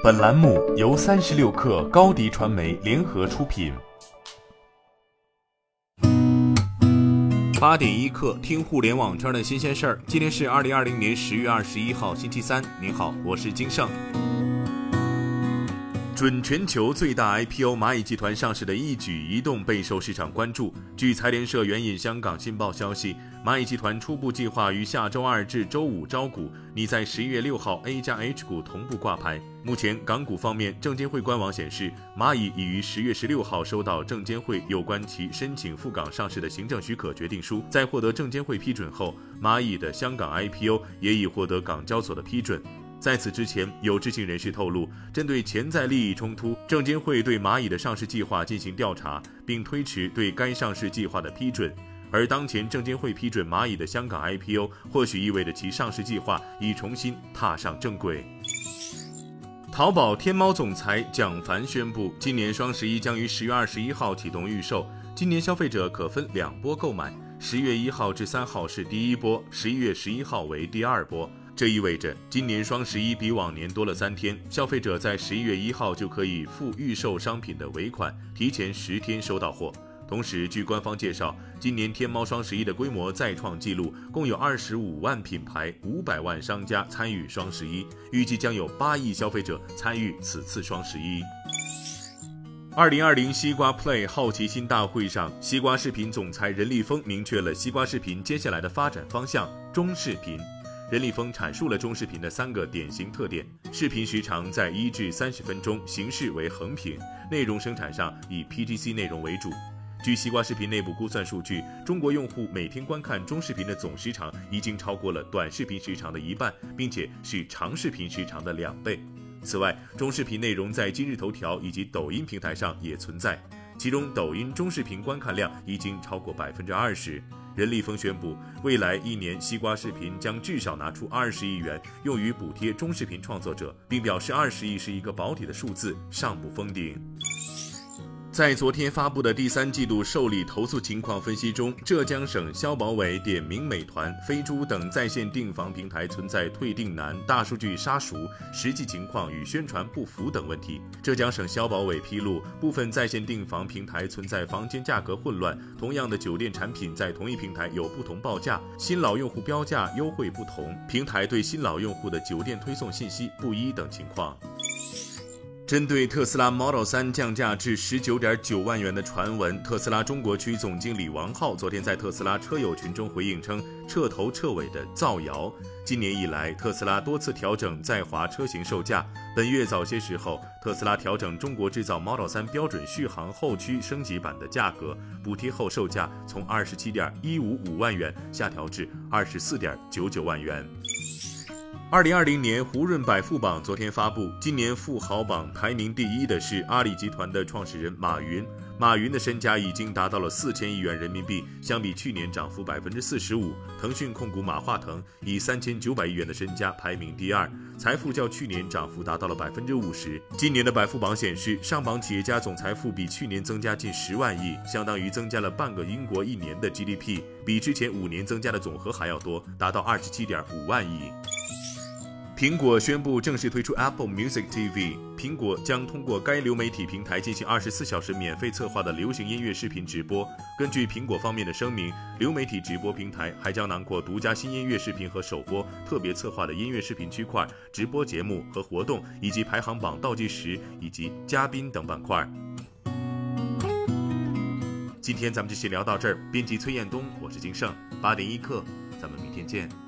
本栏目由三十六氪高低传媒联合出品。八点一刻，听互联网圈的新鲜事儿。今天是二零二零年十月二十一号，星期三。您好，我是金盛。准全球最大 IPO 蚂蚁集团上市的一举一动备受市场关注。据财联社援引香港新报消息，蚂蚁集团初步计划于下周二至周五招股，拟在十一月六号 A 加 H 股同步挂牌。目前港股方面，证监会官网显示，蚂蚁已于十月十六号收到证监会有关其申请赴港上市的行政许可决定书，在获得证监会批准后，蚂蚁的香港 IPO 也已获得港交所的批准。在此之前，有知情人士透露，针对潜在利益冲突，证监会对蚂蚁的上市计划进行调查，并推迟对该上市计划的批准。而当前证监会批准蚂蚁的香港 IPO，或许意味着其上市计划已重新踏上正轨。淘宝天猫总裁蒋凡宣布，今年双十一将于十月二十一号启动预售，今年消费者可分两波购买，十月一号至三号是第一波，十一月十一号为第二波。这意味着今年双十一比往年多了三天，消费者在十一月一号就可以付预售商品的尾款，提前十天收到货。同时，据官方介绍，今年天猫双十一的规模再创纪录，共有二十五万品牌、五百万商家参与双十一，预计将有八亿消费者参与此次双十一。二零二零西瓜 Play 好奇心大会上，西瓜视频总裁任立峰明确了西瓜视频接下来的发展方向：中视频。任立峰阐述了中视频的三个典型特点：视频时长在一至三十分钟，形式为横屏，内容生产上以 PGC 内容为主。据西瓜视频内部估算数据，中国用户每天观看中视频的总时长已经超过了短视频时长的一半，并且是长视频时长的两倍。此外，中视频内容在今日头条以及抖音平台上也存在，其中抖音中视频观看量已经超过百分之二十。任立峰宣布，未来一年西瓜视频将至少拿出二十亿元用于补贴中视频创作者，并表示二十亿是一个保底的数字，尚不封顶。在昨天发布的第三季度受理投诉情况分析中，浙江省消保委点名美团、飞猪等在线订房平台存在退订难、大数据杀熟、实际情况与宣传不符等问题。浙江省消保委披露，部分在线订房平台存在房间价格混乱，同样的酒店产品在同一平台有不同报价，新老用户标价优惠不同，平台对新老用户的酒店推送信息不一等情况。针对特斯拉 Model 3降价至十九点九万元的传闻，特斯拉中国区总经理王浩昨天在特斯拉车友群中回应称，彻头彻尾的造谣。今年以来，特斯拉多次调整在华车型售价。本月早些时候，特斯拉调整中国制造 Model 3标准续航后驱升级版的价格，补贴后售价从二十七点一五五万元下调至二十四点九九万元。二零二零年胡润百富榜昨天发布，今年富豪榜排名第一的是阿里集团的创始人马云。马云的身家已经达到了四千亿元人民币，相比去年涨幅百分之四十五。腾讯控股马化腾以三千九百亿元的身家排名第二，财富较去年涨幅达到了百分之五十。今年的百富榜显示，上榜企业家总财富比去年增加近十万亿，相当于增加了半个英国一年的 GDP，比之前五年增加的总和还要多，达到二十七点五万亿。苹果宣布正式推出 Apple Music TV。苹果将通过该流媒体平台进行二十四小时免费策划的流行音乐视频直播。根据苹果方面的声明，流媒体直播平台还将囊括独家新音乐视频和首播、特别策划的音乐视频区块、直播节目和活动，以及排行榜倒计时以及嘉宾等板块。今天咱们就先聊到这儿。编辑崔彦东，我是金盛，八点一刻，咱们明天见。